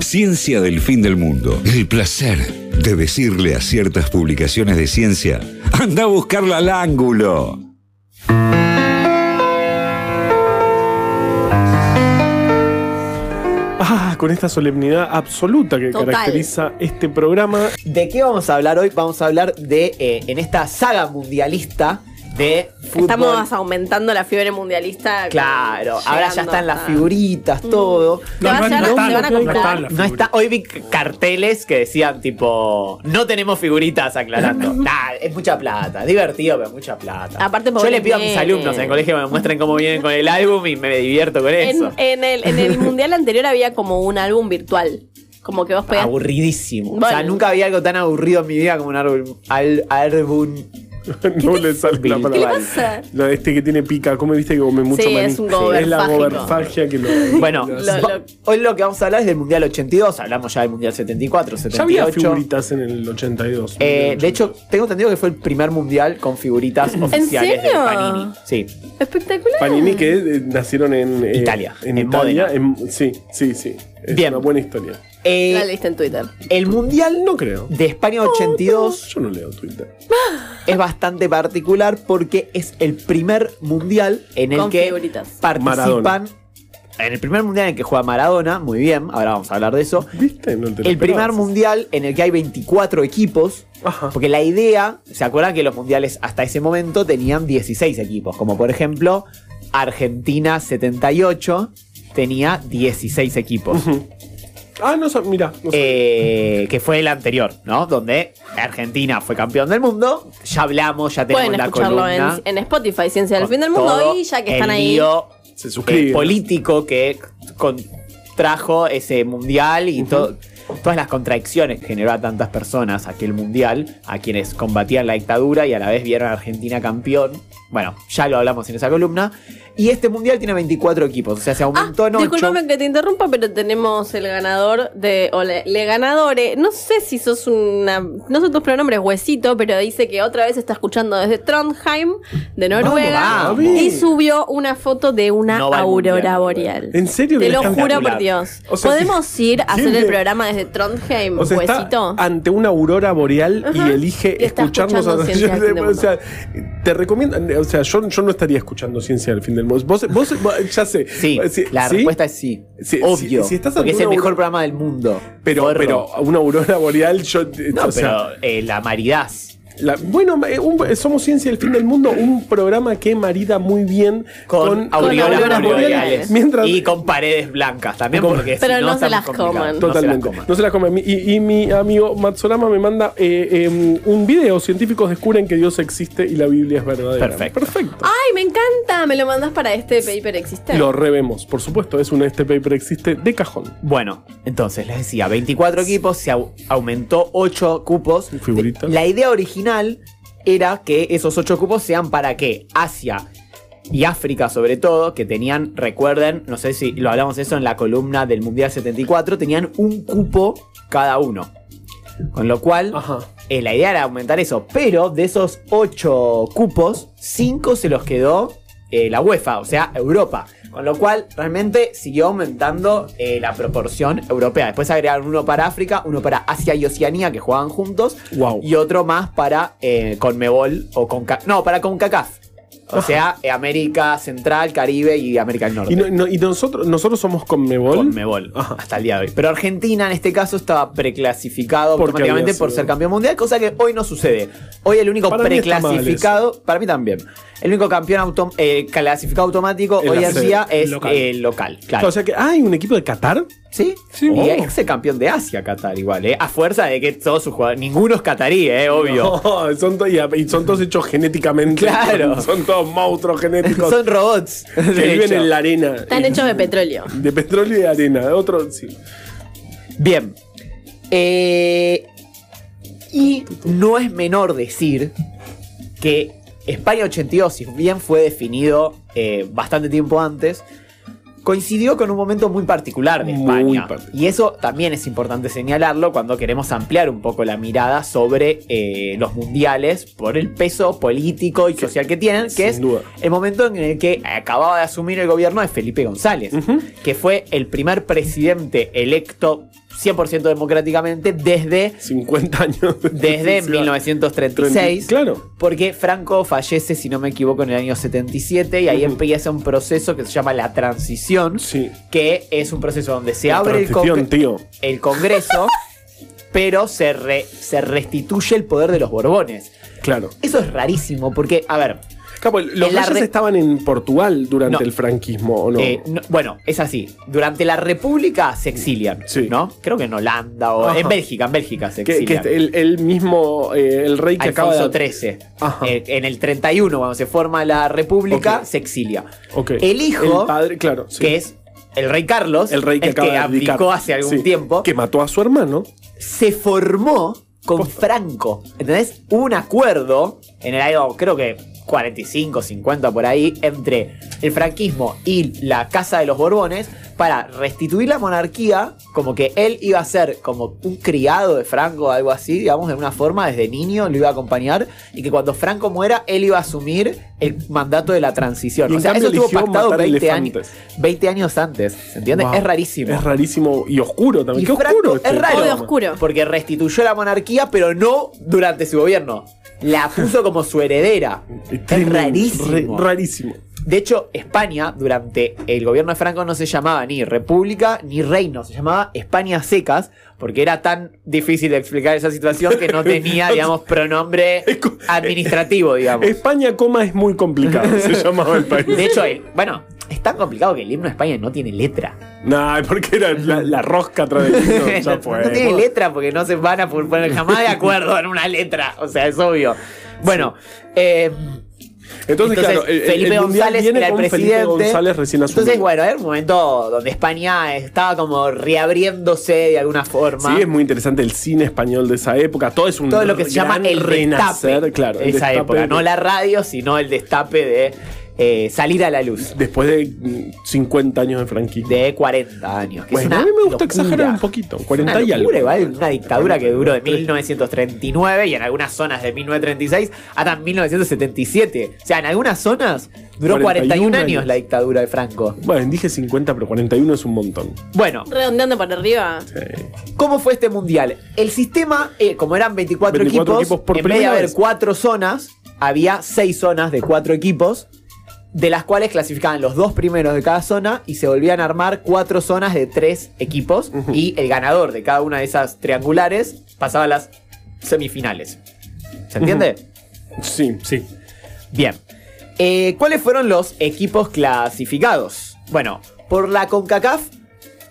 Ciencia del fin del mundo. El placer de decirle a ciertas publicaciones de ciencia, anda a buscarla al ángulo. Ah, con esta solemnidad absoluta que Total. caracteriza este programa. ¿De qué vamos a hablar hoy? Vamos a hablar de, eh, en esta saga mundialista de fútbol. Estamos aumentando la fiebre mundialista. Claro, ahora ya están las figuritas, todo. Van a comprar. No está, hoy vi carteles que decían tipo, no tenemos figuritas aclarando. nah, es mucha plata, divertido, pero mucha plata. Aparte, Yo le pido a mis alumnos en el colegio que me muestren cómo vienen con el álbum y me divierto con eso. En, en el, en el mundial anterior había como un álbum virtual. Como que vos podías. Aburridísimo. O sea, nunca había algo tan aburrido en mi vida como un álbum. Al, álbum. no le sale la ¿Qué palabra. le pasa? No, este que tiene pica, come viste que come mucho Sí, maní. es un Es la goberfagia que lo. Bueno, lo- Lo- va- lo- hoy lo que vamos a hablar es del Mundial 82. Hablamos ya del Mundial 74, ya 78. había figuritas en el 82. Eh, de hecho, tengo entendido que fue el primer mundial con figuritas oficiales de serio? Panini. Sí. Espectacular. Panini que eh, nacieron en eh, Italia, En, en Italia. En- sí, sí, sí. Es Bien. una buena historia. Eh, La lista en Twitter. el mundial No creo. de España 82 Yo no leo Twitter. es bastante particular porque es el primer mundial en el Con que figuritas. participan. Maradona. En el primer mundial en el que juega Maradona, muy bien, ahora vamos a hablar de eso. ¿Viste? No te lo El primer esperabas. mundial en el que hay 24 equipos. Ajá. Porque la idea, ¿se acuerdan que los mundiales hasta ese momento tenían 16 equipos? Como por ejemplo, Argentina 78 tenía 16 equipos. Ah, no sé, mira. No sé. Eh, que fue el anterior, ¿no? Donde Argentina fue campeón del mundo. Ya hablamos, ya tenemos Pueden la escucharlo en, columna. en Spotify, Ciencia del Fin del Mundo. Y ya que el están ahí. Se eh, suscribe. político que contrajo ese mundial y to- todas las contradicciones que generó a tantas personas aquel mundial, a quienes combatían la dictadura y a la vez vieron a Argentina campeón. Bueno, ya lo hablamos en esa columna. Y este mundial tiene 24 equipos, o sea, se Ah, aumentó en 8. disculpame que te interrumpa, pero tenemos el ganador de. O le, le ganadore. No sé si sos una. No sé tus pronombres, huesito, pero dice que otra vez está escuchando desde Trondheim, de Noruega. Vamos, vamos. y subió una foto de una No aurora mundial, boreal. ¿En serio? Te lo juro por? Dios. O sea, ¿Podemos ir a hacer ¿quién el programa desde Trondheim, O sea, está huesito? ante una aurora boreal y elige Y escucharnos Fin del O sea, te recomiendo. O sea, yo, yo no estaría escuchando Ciencia del Fin del Mundo. Vos, vos, vos- ya sé. Sí, Sí, la ¿sí? respuesta es sí. Sí, Obvio. si- si estás porque es el mejor aurora- programa del mundo. Pero, pero una aurora boreal, yo. No, o sea, pero eh, la maridás. La- bueno, eh, un- somos Ciencia del Fin del Mundo, un programa que marida muy bien Con, con, aureolas auroras boreales. boreales. Mientras, Y con paredes blancas también, Con- porque Pero si no no, se las coman. No se las Totalmente. coman. No se las comen. Y, y mi amigo Matsorama me manda eh, eh, un video. Científicos descubren que Dios existe y la Biblia es verdadera. Perfecto. Perfecto. Ay, me encanta. Me lo mandás para este paper existe. Lo revemos, por supuesto. Es un este paper existe de cajón. Bueno, entonces les decía, 24 equipos, se au- aumentó 8 cupos. Figuritas. La idea original era que esos 8 cupos sean para que Asia y África sobre todo, que tenían, recuerden, no sé si lo hablamos eso en la columna del Mundial 74, tenían un cupo cada uno. Con lo cual, eh, la idea era aumentar eso, pero de esos 8 cupos, 5 se los quedó eh, la UEFA, o sea, Europa. Con lo cual, realmente siguió aumentando eh, la proporción europea. Después agregaron uno para África, uno para Asia y Oceanía, que jugaban juntos, Wow. y otro más para eh, Conmebol o Conca no, para CONCACAF. O sea, eh, América Central, Caribe y América del Norte. Y, no- no- y nosotros, nosotros somos Conmebol. Conmebol, Ajá. hasta el día de hoy. Pero Argentina en este caso estaba preclasificado Porque automáticamente por ser campeón mundial, cosa que hoy no sucede. Hoy el único Para mí está mal preclasificado, para mí también, el único campeón autom- eh, clasificado automático hoy la en sede, día es local. el local. Claro. O sea que hay un equipo de Qatar. ¿Sí? Sí. Y es el campeón de Asia, Qatar, igual, ¿eh? A fuerza de que todos sus jugadores, ninguno es catarí, ¿eh? Obvio. No, son y, y son todos hechos genéticamente. Claro. Son todos monstruos genéticos Son robots. que de viven hecho. en la arena. Están hechos de petróleo. De petróleo y de arena. Otro, sí. Bien. Eh, y no es menor decir que España 82, si bien fue definido eh, bastante tiempo antes, coincidió con un momento muy particular de Muy España. particular. Y eso también es importante señalarlo cuando queremos ampliar un poco la mirada sobre eh, los mundiales por el peso político y social que tienen, que Sin es duda. el momento en el que acababa de asumir el gobierno de Felipe González, que fue el primer presidente electo 100% democráticamente desde, 50 años. desde 1936. Claro. Porque Franco fallece, si no me equivoco, en el año 77 y ahí empieza un proceso que se llama la transición, Sí. que es un proceso donde se La abre el, tío. el Congreso, pero se, re- se restituye el poder de los Borbones. Claro. Eso es rarísimo porque, a ver, Capo, los re- estaban en Portugal durante No. el franquismo, ¿o no? Eh, no- bueno, es así. Durante la República se exilian, Sí. ¿no? Creo que en Holanda o Ajá. en Bélgica, en Bélgica se que, exilian. que el, el mismo, eh, el rey que acaba Alfonso de... XIII. Eh, en el 31, cuando se forma la República, se exilia. El hijo, El padre, claro. sí. que es el rey Carlos, el rey que acaba abdicó hace algún Sí. tiempo, Que mató a su hermano. se formó con Franco. ¿Entendés? Hubo un acuerdo en el año, creo que 45, 50 por ahí, entre el franquismo y la Casa de los Borbones para restituir la monarquía, como que él iba a ser como un criado de Franco o algo así, digamos, de una forma, desde niño lo iba a acompañar, y que cuando Franco muera, él iba a asumir el mandato de la transición. Y o sea, eso estuvo pactado matar 20 años, elefantes. 20 años antes, ¿se entiende? Wow. Es rarísimo. Es rarísimo y oscuro también. Y Qué Franco oscuro. es este raro. Programa. oscuro. Porque restituyó la monarquía, pero no durante su gobierno. La puso como su heredera. Es rarísimo. re- rarísimo. De hecho, España, durante el gobierno de Franco, no se llamaba ni república ni reino, se llamaba España secas, porque era tan difícil de explicar esa situación que no tenía, digamos, pronombre administrativo, digamos. España, coma, es muy complicado. se llamaba el país. De hecho, bueno, es tan complicado que el himno de España no tiene letra. Nah, porque era la, la rosca atrás del himno, ya no, fue. no tiene letra porque no se van a poner jamás de acuerdo en una letra. O sea, es obvio. Bueno, eh, Entonces, entonces, claro, el, el- Felipe el González viene era el con Felipe presidente. González recién asumido. entonces, bueno, era un momento donde España estaba como reabriéndose de alguna forma. Sí, es muy interesante el cine español de esa época. Todo es un todo lo que se llama el renacer, destape. claro. el esa destape época, de- no la radio, sino el destape de eh, salir a la luz. Después de mm, 50 años de franquismo. De 40 años. Que es Bueno, una a mí me gusta locura. exagerar un poquito. 40 Una y algo. locura, igual, una dictadura que duró de 1939 y en algunas zonas de 1936 hasta 1977. O sea, en algunas zonas duró 41, 41 años años. la dictadura de Franco. Bueno, dije 50, pero 41 es un montón. Bueno, Redondeando para arriba. Sí. ¿cómo fue este mundial? El sistema, eh, como eran 24, 24 equipos, equipos por en vez de haber cuatro zonas, había seis zonas de cuatro equipos. De las cuales clasificaban los dos primeros de cada zona y se volvían a armar cuatro zonas de tres equipos. Y el ganador de cada una de esas triangulares pasaba a las semifinales. ¿Se entiende? Sí, sí. Bien. Eh, ¿Cuáles fueron los equipos clasificados? Bueno, por la CONCACAF,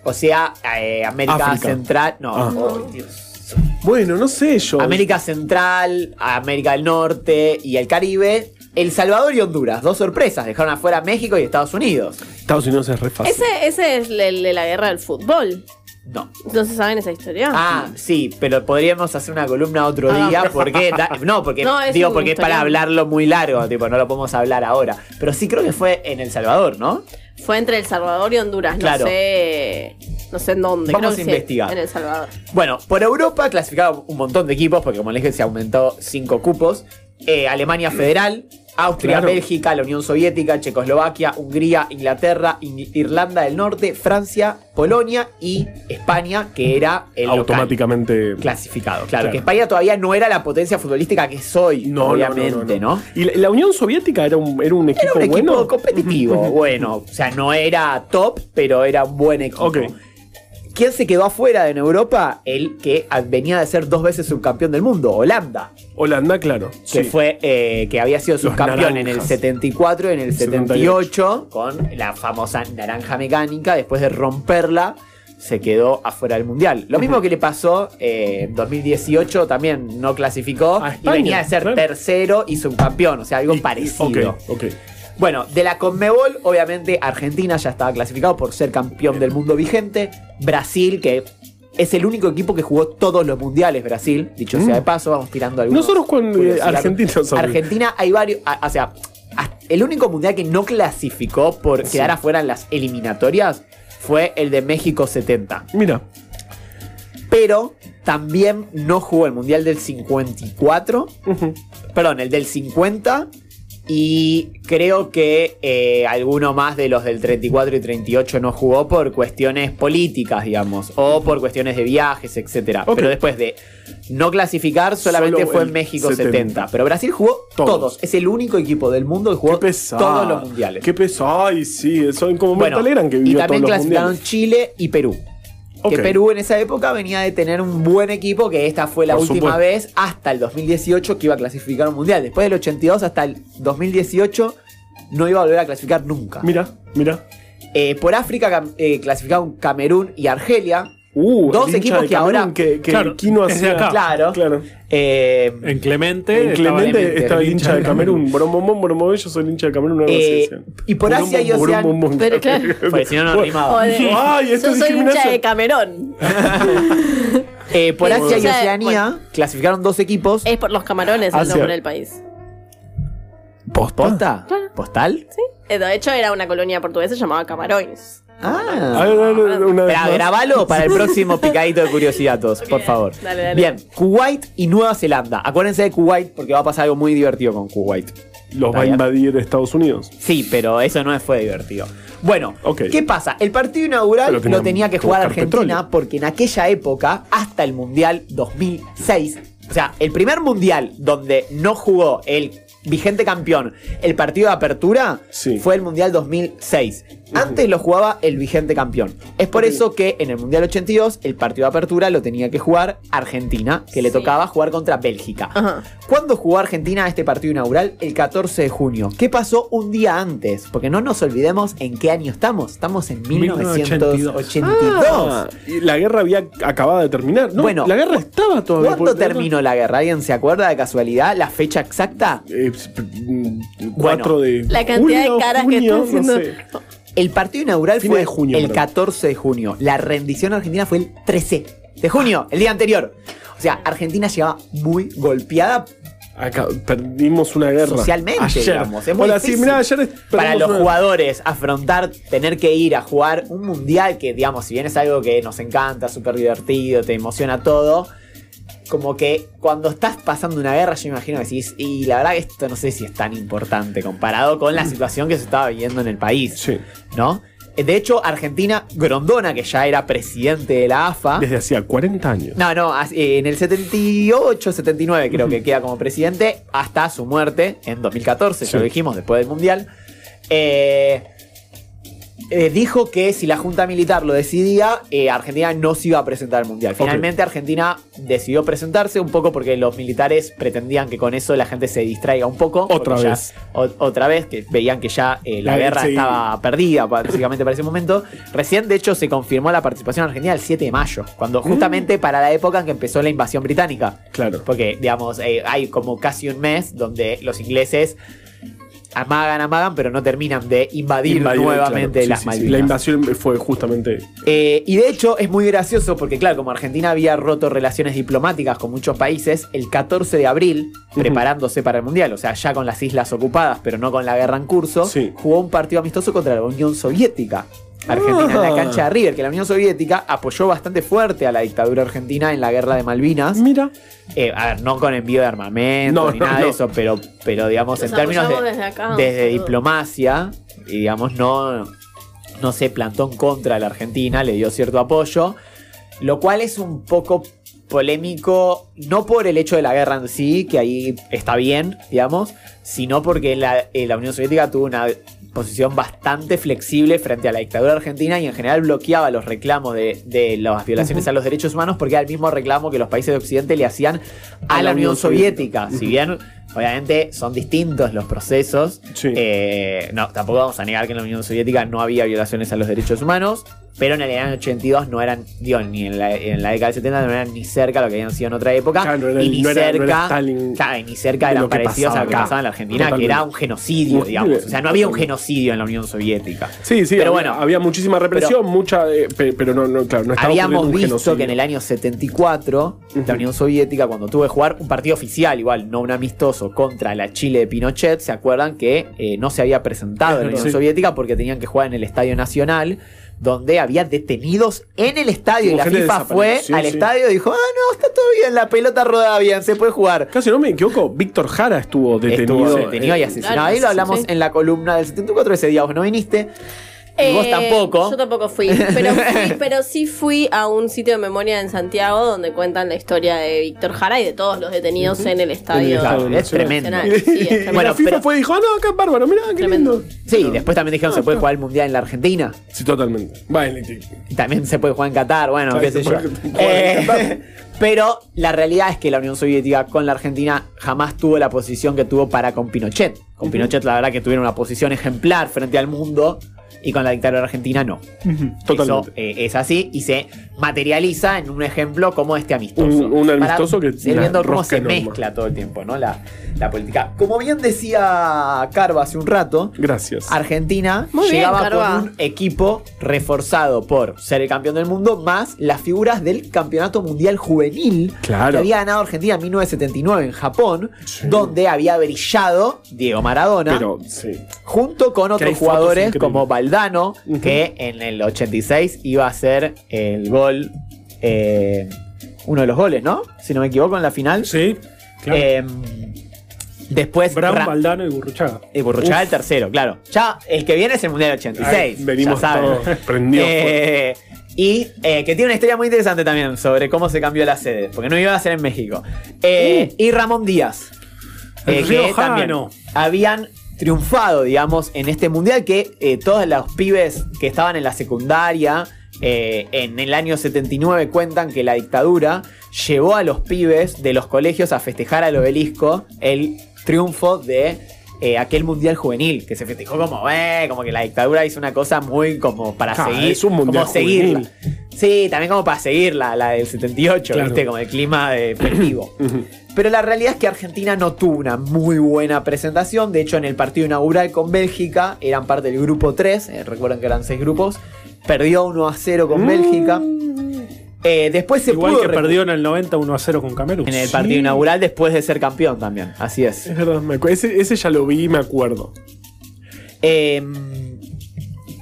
o sea, eh, América África. Central. No, Ah. oh, Dios. Bueno, no sé yo. América Central, América del Norte y el Caribe. El Salvador y Honduras, dos sorpresas, dejaron afuera México y Estados Unidos. Estados Unidos es re fácil. Ese, ese es el de la guerra del fútbol. No. ¿No se saben esa historia? Ah, sí, pero podríamos hacer una columna otro Ah, día pero- porque da- no, porque No, es digo porque es para hablarlo muy largo, tipo, no lo podemos hablar ahora, pero sí creo que fue en El Salvador, ¿no? Fue entre El Salvador y Honduras. Claro. No sé. No sé en dónde. Vamos Creo a sí, investigar. en El Salvador. Bueno, por Europa clasificaron un montón de equipos, porque como les dije, se aumentó cinco cupos. Eh, Alemania Federal, Austria, Claro. Bélgica, la Unión Soviética, Checoslovaquia, Hungría, Inglaterra, In- Irlanda del Norte, Francia, Polonia y España, que era el local Automáticamente. clasificado. Claro, Claro. que España todavía no era la potencia futbolística que soy, No, no, obviamente, ¿no? ¿Y la, la Unión Soviética era un, era un equipo Era un equipo bueno? competitivo, bueno. O sea, no era top, pero era un buen equipo. ¿Quién se quedó afuera en Europa? El que venía de ser dos veces subcampeón del mundo, Holanda. Holanda, claro. Que sí. fue, eh, que había sido subcampeón en el naranjas. 74 y en el 78, con la famosa naranja mecánica. Después de romperla, se quedó afuera del mundial. Lo mismo que le pasó eh, en 2018, también no clasificó. Y venía de ser claro. tercero y subcampeón, o sea, algo Y- parecido. Ok, ok. Bueno, de la Conmebol, obviamente Argentina ya estaba clasificado por ser campeón del mundo vigente. Brasil, que es el único equipo que jugó todos los mundiales, Brasil. Dicho sea de paso, vamos tirando algunos. Nosotros cuando- eh, argentinos somos. Argentina hay varios. a- o sea, el único mundial que no clasificó por Sí. quedar afuera en las eliminatorias fue el de México 70. Mira, Pero también no jugó el mundial del 54 ujú, perdón, el del 50 Y creo que eh, alguno más de los del 34 y 38 no jugó por cuestiones políticas, digamos, o por cuestiones de viajes, etcétera. Ok. Pero después de no clasificar, solamente Solo fue en México 70. 70. Pero Brasil jugó todos. Todos. Es el único equipo del mundo que jugó todos los mundiales. Qué pesado. Ay, sí. Son como Bueno, Bertal que y vivió también todos los clasificaron. Chile y Perú. Que Perú en esa época venía de tener un buen equipo, que esta fue la Por última supuesto. vez hasta el 2018 que iba a clasificar un mundial. Después del 82 hasta el 2018 no iba a volver a clasificar nunca. Mira, mira. Eh, por África eh, clasificaron Camerún y Argelia. Uh, Dos el equipos que Camerún ahora- Que, que Claro, Kino es de hacía- acá. Claro. Claro. Eh, En Clemente. En estaba Clemente estaba el hincha de Camerún. Boromomón, Boromomón, yo soy el hincha de Camerún. eh, y por Asia y Boromomón, Oceanía. Boromomón. Pero claro. Porque si no, no rimaba. Ay, esto yo es soy hincha discriminación. de Camerón. Eh, por Asia y Oceanía bueno. clasificaron dos equipos. Es por los camarones el Asia. nombre del país. ¿Posta? ¿Postal? ¿Sí? Eh, De hecho, era una colonia portuguesa llamada Camarões. Ah. ver, a ver, una vez más. grabalo para el próximo picadito de curiosidades, por favor. dale, dale. Bien, Kuwait y Nueva Zelanda. Acuérdense de Kuwait porque va a pasar algo muy divertido con Kuwait. Los va a invadir Estados Unidos. Sí, pero eso no fue divertido. Bueno, Ok. ¿qué pasa? El partido inaugural lo tenía que jugar Argentina petróleo. porque en aquella época, hasta el Mundial 2006, o sea, el primer Mundial donde no jugó el vigente campeón el partido de apertura Sí. fue el Mundial 2006. Antes lo jugaba el vigente campeón. Es por eso que en el Mundial 82 el partido de apertura lo tenía que jugar Argentina, que le tocaba jugar contra Bélgica. Ajá. ¿Cuándo jugó Argentina este partido inaugural? El 14 de junio. ¿Qué pasó un día antes? Porque no nos olvidemos en qué año estamos. Estamos en 1982. Ah, y la guerra había acabado de terminar. No, Bueno, la guerra estaba todavía. ¿Cuándo terminó la guerra? ¿Alguien se acuerda de casualidad la fecha exacta? Eh, mm, 4 de. La cantidad de julio, caras que junio, está haciendo. No sé. El partido inaugural Fines fue de junio, el perdón. 14 de junio. La rendición argentina fue el 13 de junio, el día anterior. O sea, Argentina llegaba muy golpeada Acá perdimos una guerra. socialmente, Ayer. digamos. Es muy Hola, sí, difícil mirá, ayer para los una- jugadores afrontar, tener que ir a jugar un mundial que, digamos, si bien es algo que nos encanta, súper divertido, te emociona todo, como que cuando estás pasando una guerra, yo me imagino que decís, y la verdad que esto no sé si es tan importante comparado con la situación que se estaba viviendo en el país, Sí. ¿no? Eh, De hecho, Argentina, Grondona, que ya era presidente de la AFA, Desde hacía 40 años. no, no, eh, en el 78, 79 creo que queda como presidente hasta su muerte en 2014, ya Sí. lo dijimos, después del Mundial. Eh, eh, dijo que si la Junta Militar lo decidía, eh, Argentina no se iba a presentar al Mundial. Finalmente Argentina decidió presentarse un poco porque los militares pretendían que con eso la gente se distraiga un poco. Otra ya- vez. o- otra vez, que veían que ya eh, la La- guerra sí. estaba perdida básicamente para ese momento. Recién, de hecho, se confirmó la participación argentina el 7 de mayo, cuando justamente para la época en que empezó la invasión británica. Claro. Porque, digamos, hay como casi un mes donde los ingleses amagan, amagan, pero no terminan de invadir, Invadir, nuevamente claro. Sí, las sí, sí. Malvinas. La invasión fue justamente. Eh, y de hecho es muy gracioso porque, claro, como Argentina había roto relaciones diplomáticas con muchos países, el 14 de abril, preparándose para el Mundial, o sea, ya con las islas ocupadas, pero no con la guerra en curso, jugó un partido amistoso contra la Unión Soviética. Argentina en la Ah. cancha de River, que la Unión Soviética apoyó bastante fuerte a la dictadura argentina en la guerra de Malvinas. Mira. Eh, a ver, no con envío de armamento No, ni no, nada no. de eso, pero, pero digamos, Los en términos de, desde acá, desde diplomacia, y digamos, no, no se plantó en contra de la Argentina, le dio cierto apoyo, lo cual es un poco polémico, no por el hecho de la guerra en sí, que ahí está bien, digamos, sino porque la, eh, la Unión Soviética tuvo una posición bastante flexible frente a la dictadura argentina y en general bloqueaba los reclamos de, de las violaciones a los derechos humanos porque era el mismo reclamo que los países de Occidente le hacían a, la, Unión Soviética. Si bien, obviamente, son distintos los procesos, Sí. eh, no, tampoco vamos a negar que en la Unión Soviética no había violaciones a los derechos humanos, pero en el año 82 no eran, digo, ni en la, en la década del 70 no eran ni cerca lo que habían sido en otra época, Claro, no era- y ni no era- no era cerca, Stalin claro, y ni cerca de eran parecidos a lo que pasaba en la Argentina, que era un genocidio, digamos. O sea, no había un genocidio en la Unión Soviética. Sí, sí, Pero había, bueno, había muchísima represión, mucha. eh, pe- pero no, no, claro, no estaba Habíamos un visto genocidio. que en el año 74, la Ujú. Unión Soviética, cuando tuvo que jugar un partido oficial, igual, no un amistoso, contra la Chile de Pinochet, ¿se acuerdan que eh, no se había presentado Es en la. Unión Sí. Soviética porque tenían que jugar en el Estadio Nacional? donde había detenidos en el estadio y la FIFA fue al sí. estadio y dijo, ah, no, está todo bien, la pelota rodaba bien, se puede jugar. Casi no me equivoco, Víctor Jara estuvo detenido. Estuvo detenido y eh, asesinado. Ahí lo hablamos sí. en la columna del 74, ese día vos no viniste. Y vos Eh, tampoco. Yo tampoco fui pero, fui. pero sí fui a un sitio de memoria en Santiago donde cuentan la historia de Víctor Jara y de todos los detenidos en el estadio. Estadio es tremendo. Sí, es tremendo. Bueno, la FIFA pero- fue y dijo, ah, no, acá es bárbaro, mirá, qué Tremendo. lindo. Sí, después también dijeron se puede jugar el mundial en la Argentina. Sí, totalmente. Y también se puede jugar en Qatar, bueno, qué sé yo. Eh, pero la realidad es que la Unión Soviética con la Argentina jamás tuvo la posición que tuvo para con Pinochet. Con Pinochet la verdad que tuvieron una posición ejemplar frente al mundo y con la dictadura argentina no. Totalmente. Eso eh, es así y se materializa en un ejemplo como este amistoso. Un- un amistoso Para que viendo cómo se enorme. mezcla todo el tiempo, ¿no? La, la política. Como bien decía Carva hace un rato, Gracias. Argentina Muy llegaba con un equipo reforzado por ser el campeón del mundo, más las figuras del campeonato mundial juvenil Claro. que había ganado Argentina en 1979 en Japón, Sí. donde había brillado Diego Maradona, Pero, sí. junto con otros jugadores como Valdano, Ujú. que en el 86 iba a hacer el gol, eh, uno de los goles, ¿no? Si no me equivoco, en la final. Sí, claro. Eh, después Brown, Ra- Valdano y Burruchaga. y Burruchaga el tercero, claro. Ya el que viene es el Mundial 86. Ay, venimos todos prendidos Eh, y eh, que tiene una historia muy interesante también sobre cómo se cambió la sede, porque no iba a ser en México. Eh, Y Ramón Díaz. El que también habían triunfado, digamos, en este mundial que todos los pibes que estaban en la secundaria eh, en el año 79 cuentan que la dictadura llevó a los pibes de los colegios a festejar al obelisco el triunfo de eh, aquel mundial juvenil, que se festejó como, eh, como que la dictadura hizo una cosa muy como para Ah, seguir, es un mundial como seguirla. juvenil. Sí, también como para seguirla, la del 78, Claro. ¿viste? Como el clima de festivo. Pero la realidad es que Argentina no tuvo una muy buena presentación. De hecho, en el partido inaugural con Bélgica, eran parte del grupo 3. eh, recuerden que eran 6 grupos. Perdió 1 a 0 con Bélgica. Eh, después se Igual pudo que perdió en el 90 1 a 0 con Camerún. en el partido inaugural después de ser campeón también. Así es. Es verdad, me ese, ese ya lo vi y me acuerdo. Eh,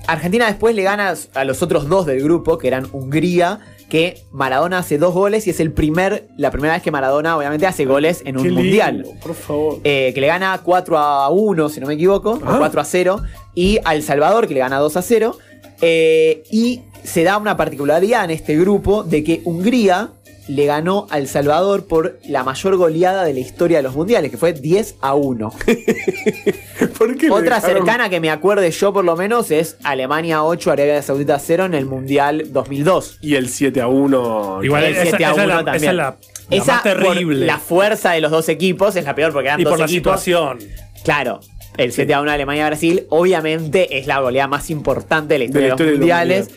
Argentina después le gana a los otros dos del grupo, que eran Hungría, que Maradona hace dos goles y es el primer, la primera vez que Maradona obviamente hace goles en un lindo, mundial. Por favor. Eh, que le gana 4 a 1, si no me equivoco, Ah. o 4 a 0, y a El Salvador, que le gana 2 a 0. Eh, y se da una particularidad en este grupo de que Hungría le ganó a El Salvador por la mayor goleada de la historia de los mundiales, que fue 10 a 1. ¿Por qué Otra cercana que me acuerde yo por lo menos es Alemania 8, Arabia Saudita 0 en el Mundial 2002. Y el 7 a 1. Igual El esa, 7 a esa es 1 la, también. esa es la, la Esa más por terrible. la fuerza de los dos equipos es la peor porque eran y dos por la equipos. situación. Claro, el 7 a 1 Alemania-Brasil obviamente es la goleada más importante de la historia de, historia de los mundiales.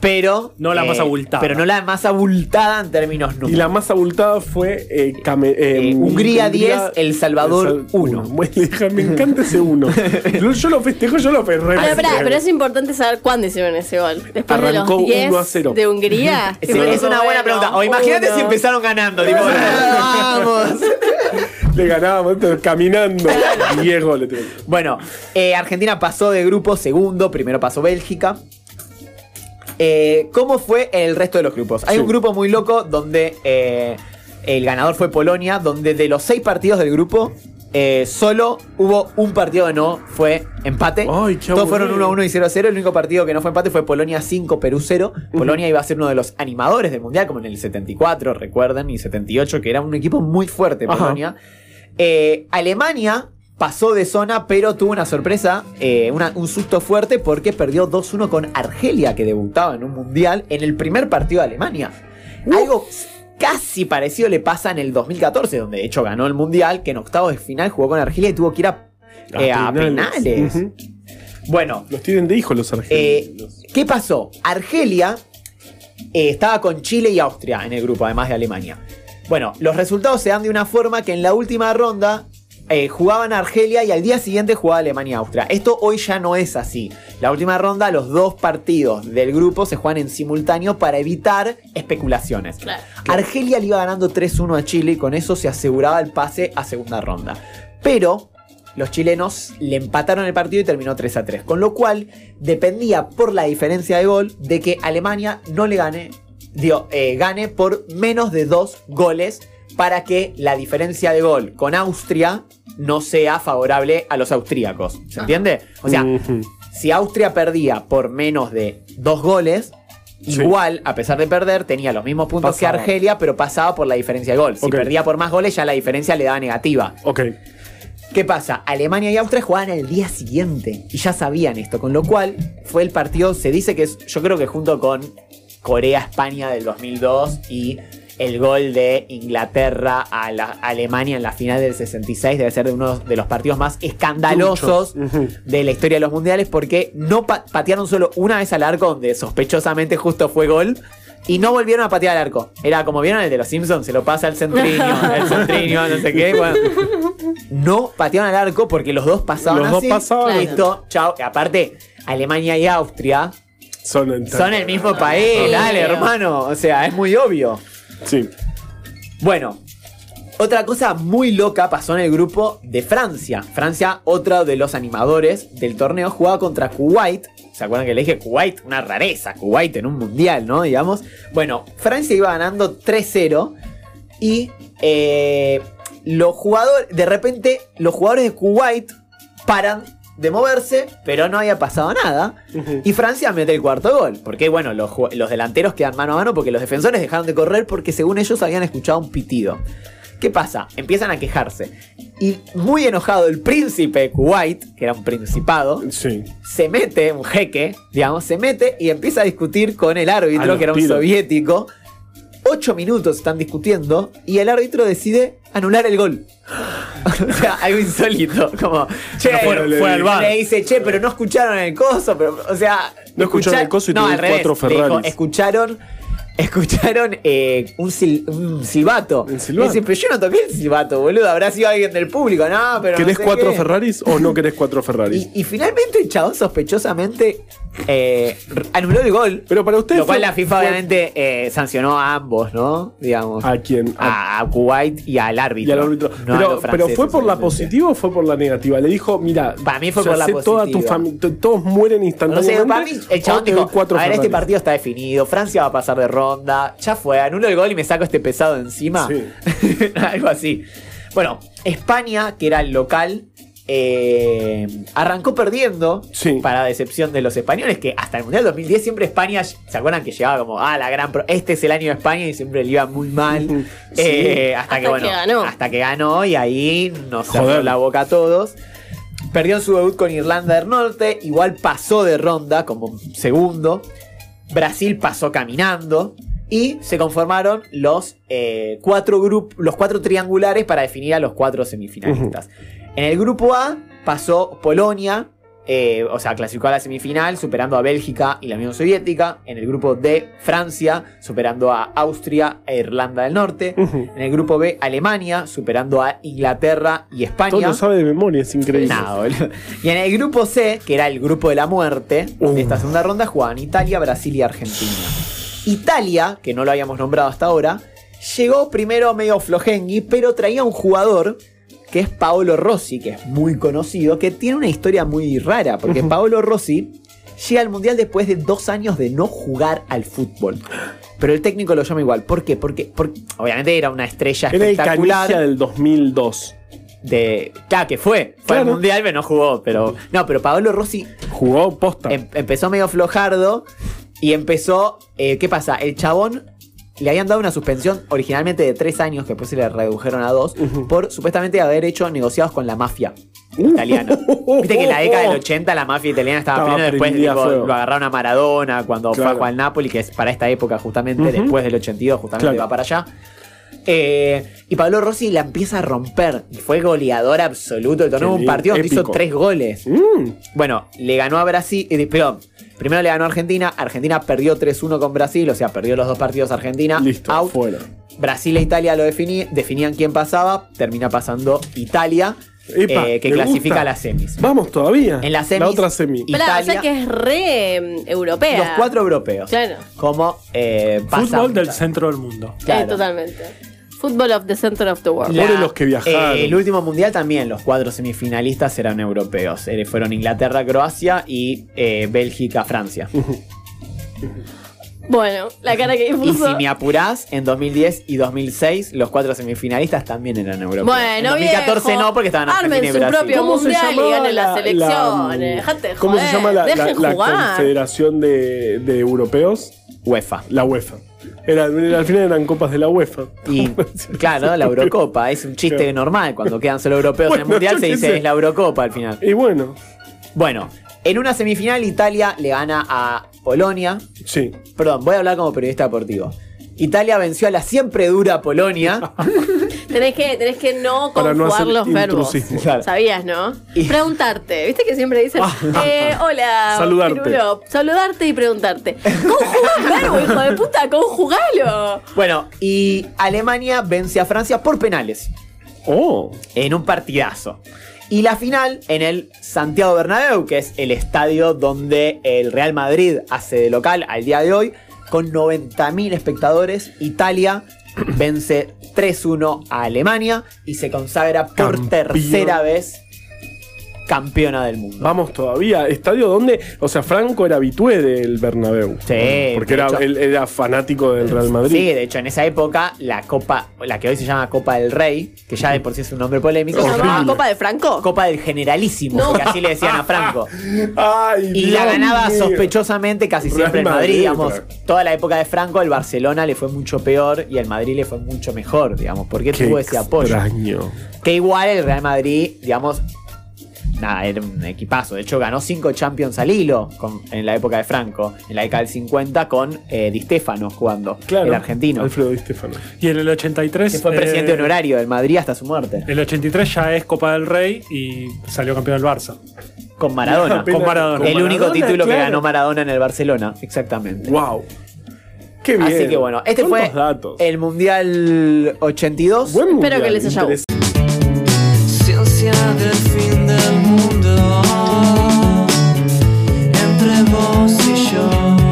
Pero. No la más abultada. Pero no la más abultada en términos Y numéricos. la más abultada fue eh, Came- eh, Eh, Hungría 10, El Salvador El Sal- 1. Bueno, hija, Me encanta ese 1. yo, yo lo festejo, yo lo perré. Pero, pará, pero es importante saber cuándo hicieron ese gol. Después Arrancó de los 10 1 a 0. de Hungría. Sí, es una buena pregunta. O imagínate si empezaron ganando. Tipo, vamos. Le ganábamos caminando. 10 goles. Bueno, eh, Argentina pasó de grupo segundo, primero pasó Bélgica. Eh, ¿Cómo fue el resto de los grupos? Hay Sí. un grupo muy loco donde eh, el ganador fue Polonia, donde de los seis partidos del grupo, eh, solo hubo un partido que no fue empate. Ay, Todos fueron aburrido. 1 1 y 0 0. El único partido que no fue empate fue Polonia 5, Perú 0. Polonia iba a ser uno de los animadores del mundial, como en el 74, recuerden, y 78, que era un equipo muy fuerte, Ajá. Eh, Alemania pasó de zona, pero tuvo una sorpresa, eh, una- un susto fuerte porque perdió 2-1 con Argelia, que debutaba en un mundial en el primer partido de Alemania. Algo casi parecido le pasa en el 2014, donde de hecho ganó el mundial, que en octavos de final jugó con Argelia y tuvo que ir a, eh, a penales. Bueno, Los tienen de hijos los eh, argentinos. ¿qué pasó? Argelia eh, estaba con Chile y Austria en el grupo, además de Alemania. Bueno, los resultados se dan de una forma que en la última ronda eh, jugaban Argelia y al día siguiente jugaba Alemania y Austria. Esto hoy ya no es así. La última ronda, los dos partidos del grupo se juegan en simultáneo para evitar especulaciones. Claro. Argelia le iba ganando 3-1 a Chile y con eso se aseguraba el pase a segunda ronda. Pero los chilenos le empataron el partido y terminó 3 a 3. Con lo cual dependía por la diferencia de gol de que Alemania no le gane, eh, gane por menos de dos goles para que la diferencia de gol con Austria no sea favorable a los austríacos. ¿Se entiende? O sea, si Austria perdía por menos de dos goles, Sí. igual, a pesar de perder, tenía los mismos puntos Pasaba. que Argelia, pero pasaba por la diferencia de gol. Si perdía por más goles, ya la diferencia le daba negativa. Ok. ¿Qué pasa? Alemania y Austria jugaban el día siguiente y ya sabían esto, con lo cual fue el partido, se dice que es, yo creo que junto con Corea-España del 2002 y el gol de Inglaterra a la Alemania en la final del 66 debe ser de uno de los partidos más escandalosos de la historia de los mundiales porque no pa- patearon solo una vez al arco donde sospechosamente justo fue gol y no volvieron a patear al arco. Era como vieron el de los Simpsons, se lo pasa al centriño, el centriño, no sé qué. Bueno, no patearon al arco porque los dos pasaban Los dos pasaban. Listo, chao. Y aparte, Alemania y Austria Son, en- son el mismo país, dale, Obvio. hermano. O sea, es muy obvio. Sí. Bueno, otra cosa muy loca pasó en el grupo de Francia. Francia, otro de los animadores del torneo, jugaba contra Kuwait. ¿Se acuerdan que le dije Kuwait? Una rareza, Kuwait en un mundial, ¿no? Digamos. Bueno, Francia iba ganando 3-0 y eh, los jugadores, de repente, los jugadores de Kuwait paran de moverse, pero no había pasado nada. Y Francia mete el cuarto gol. Porque, bueno, los, los delanteros quedan mano a mano porque los defensores dejaron de correr porque según ellos habían escuchado un pitido. ¿Qué pasa? Empiezan a quejarse. Y muy enojado el príncipe de Kuwait, que era un principado, Sí. se mete, un jeque, digamos, se mete y empieza a discutir con el árbitro, que era un soviético. Ocho minutos están discutiendo y el árbitro decide anular el gol. o sea, algo insólito. Como, che, No fue- fue al bar. le dice, che, pero no escucharon el coso, pero, o sea. No escucharon el coso y no, al revés. cuatro dijo, Ferraris. escucharon. Escucharon eh, un, sil- un silbato. ¿El silbato? Y dice, pero yo no toqué el silbato, boludo. Habrá sido alguien del público. No, pero. no ¿Querés sé cuatro qué". Ferraris o no querés cuatro Ferraris? Y, y finalmente el chabón sospechosamente eh, anuló el gol. Pero para ustedes Lo cual fue- la FIFA fue- obviamente eh, sancionó a ambos, ¿no? Digamos. ¿A quién? A, a Kuwait y al árbitro. Y al árbitro. No a pero, pero fue por la positiva o fue por la negativa. Le dijo, mira, Para mí fue por la toda positiva. todos mueren No sé, instantáneamente. para mí el chabón dijo, cuatro a ver, este Ferraris". partido está definido, Francia va a pasar de ronda, ya fue, anulo el gol y me saco este pesado encima. Sí. Algo así. Bueno, España, que era el local, eh, arrancó perdiendo, Sí. para decepción de los españoles, que hasta el Mundial 2010 siempre España, ¿se acuerdan que llegaba como, ah, la gran... pro- este es el año de España y siempre le iba muy mal. Eh, hasta, Hasta que, bueno, que ganó. hasta que ganó y ahí nos cerró la boca a todos. Perdió en su debut con Irlanda del Norte, igual pasó de ronda como segundo. Brasil pasó caminando y se conformaron los eh, cuatro los cuatro triangulares para definir a los cuatro semifinalistas. En el grupo A pasó Polonia, eh, o sea, clasificó a la semifinal, superando a Bélgica y la Unión Soviética. En el grupo D, Francia, superando a Austria e Irlanda del Norte. En el grupo B, Alemania, superando a Inglaterra y España. Todo lo sabe de memoria, es increíble. Y en el grupo C, que era el grupo de la muerte, Uh. de esta segunda ronda jugaban Italia, Brasil y Argentina. Italia, que no lo habíamos nombrado hasta ahora, llegó primero medio flojengui, pero traía un jugador que es Paolo Rossi, que es muy conocido, que tiene una historia muy rara, porque Paolo Rossi llega al Mundial después de dos años de no jugar al fútbol. Pero el técnico lo llama igual. ¿Por qué? Porque, porque obviamente era una estrella Era el espectacular del 2002. de. Claro, que fue. Fue al Claro. mundial, pero no jugó. Pero. No, pero Paolo Rossi Jugó posta. em- empezó medio flojardo. Y empezó. eh, ¿Qué pasa? El chabón. Le habían dado una suspensión originalmente de tres años, que después se le redujeron a dos, por supuestamente haber hecho negociados con la mafia italiana. Viste que en la década del 80 la mafia italiana estaba, Estaba después tipo, lo agarraron a Maradona cuando fue a Claro. jugar al Napoli, que es para esta época justamente, Ujú. después del 82 justamente Claro. va para allá. Eh, y Pablo Rossi la empieza a romper. Y fue goleador absoluto. Qué Un partido donde hizo tres goles. Mm, Bueno, le ganó a Brasil. eh, perdón. Primero le ganó a Argentina. Argentina perdió 3-1 con Brasil. O sea, perdió los dos partidos Argentina. listo, out. fuera. Brasil e Italia lo definí- definían quién pasaba. Termina pasando Italia. Epa, eh, que clasifica gusta. a las semis. Vamos todavía. En la semis- La otra semi. Pará, o Italia- sea que es re em, europea. Los cuatro europeos. Claro. Como eh, Fútbol del centro del mundo. Claro. Eh, totalmente. Football of the Center of the World. La- Pobre los que viajaron. eh, el último mundial también, los cuatro semifinalistas eran europeos. Eh, fueron Inglaterra, Croacia y eh, Bélgica, Francia. Bueno, la cara que Y puso. si me apurás, en 2010 y 2006, los cuatro semifinalistas también eran europeos. Bueno, en 2014 viejo, no, porque estaban Argentina Armen y su Brasil. propio ¿Cómo se mundial y ganen la- las la- elecciones. De ¿Cómo se llama la, la- la confederación de, de europeos? UEFA. La UEFA. Era, al final eran copas de la UEFA. Y claro, la Eurocopa es un chiste Claro. normal. Cuando quedan solo europeos en el mundial se dice es la Eurocopa al final. Y bueno, Bueno, en una semifinal Italia le gana a Polonia. sí. Perdón, voy a hablar como periodista deportivo. Italia venció a la siempre dura Polonia. Tenés que, tenés que no conjugar hacer los verbos. Claro. ¿Sabías, no? Y- Preguntarte. ¿Viste que siempre dicen, eh, hola, Saludarte. Pirulo? Saludarte y preguntarte. Conjugá el verbo, hijo de puta, conjugalo. bueno, y Alemania vence a Francia por penales. Oh, en un partidazo. Y la final en el Santiago Bernabéu, que es el estadio donde el Real Madrid hace de local al día de hoy, con 90.000 espectadores. Italia vence 3-1 a Alemania y se consagra por Campeón. tercera vez campeona del mundo. vamos todavía. Estadio donde, o sea, Franco era habitué del Bernabéu. Sí, Porque era, hecho. él era fanático del Real Madrid. Sí, de hecho, en esa época, la Copa, la que hoy se llama Copa del Rey, que ya de por sí es un nombre polémico, ¿Se llamaba Copa de Franco? Copa del Generalísimo, No. así le decían a Franco. Ay, Y Dios la ganaba mío. sospechosamente casi Real siempre el Madrid, Madrid, digamos. claro. Toda la época de Franco, el Barcelona le fue mucho peor y el Madrid le fue mucho mejor, digamos, porque Qué tuvo ese apoyo. extraño. Que igual el Real Madrid, digamos, nada, era un equipazo. De hecho, ganó cinco Champions al hilo con- en la época de Franco, en la década del 50, con eh, Di Stefano jugando, Claro. el argentino. Alfredo Di Stefano. Y en el 83. Que fue eh, presidente honorario del Madrid hasta su muerte. El 83 ya es Copa del Rey y salió campeón del Barça. Con Maradona. Con Maradona. el único Maradona, título que ganó Maradona en el Barcelona. Exactamente. Wow. Qué bien. Así que bueno, este fue el Mundial 82. Buen Espero mundial, que les haya interes-